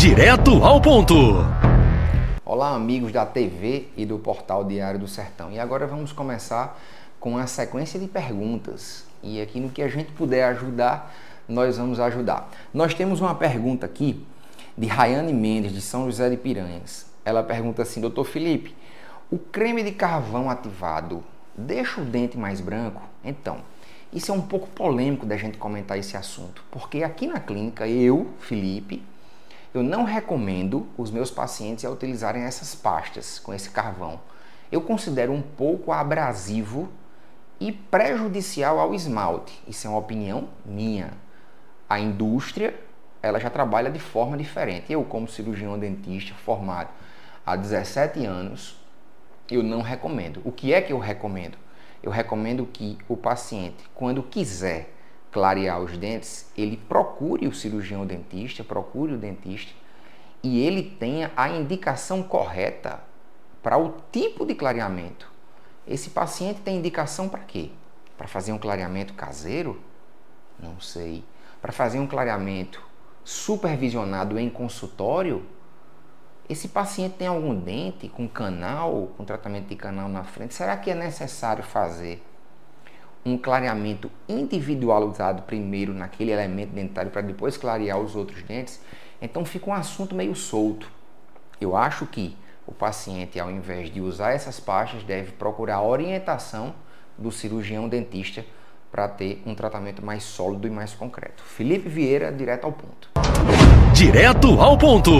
Direto ao ponto. Olá, amigos da TV e do portal Diário do Sertão. E agora vamos começar com a sequência de perguntas. E aqui no que a gente puder ajudar, nós vamos ajudar. Nós temos uma pergunta aqui de Rayane Mendes, de São José de Piranhas. Ela pergunta assim: Doutor Felipe, o creme de carvão ativado deixa o dente mais branco? Então, isso é um pouco polêmico da gente comentar esse assunto, porque aqui na clínica, eu, Felipe, eu não recomendo os meus pacientes a utilizarem essas pastas com esse carvão. Eu considero um pouco abrasivo e prejudicial ao esmalte. Isso é uma opinião minha. A indústria, ela já trabalha de forma diferente. Eu, como cirurgião dentista formado há 17 anos, eu não recomendo. O que é que eu recomendo? Eu recomendo que o paciente, quando quiser clarear os dentes, ele procure o cirurgião dentista, procure o dentista e ele tenha a indicação correta para o tipo de clareamento. Esse paciente tem indicação para quê? Para fazer um clareamento caseiro? Não sei. Para fazer um clareamento supervisionado em consultório? Esse paciente tem algum dente com canal, com tratamento de canal na frente? Será que é necessário fazer um clareamento individualizado primeiro naquele elemento dentário para depois clarear os outros dentes, então fica um assunto meio solto. Eu acho que o paciente, ao invés de usar essas pastas, deve procurar a orientação do cirurgião dentista para ter um tratamento mais sólido e mais concreto. Felipe Vieira, direto ao ponto. Direto ao ponto.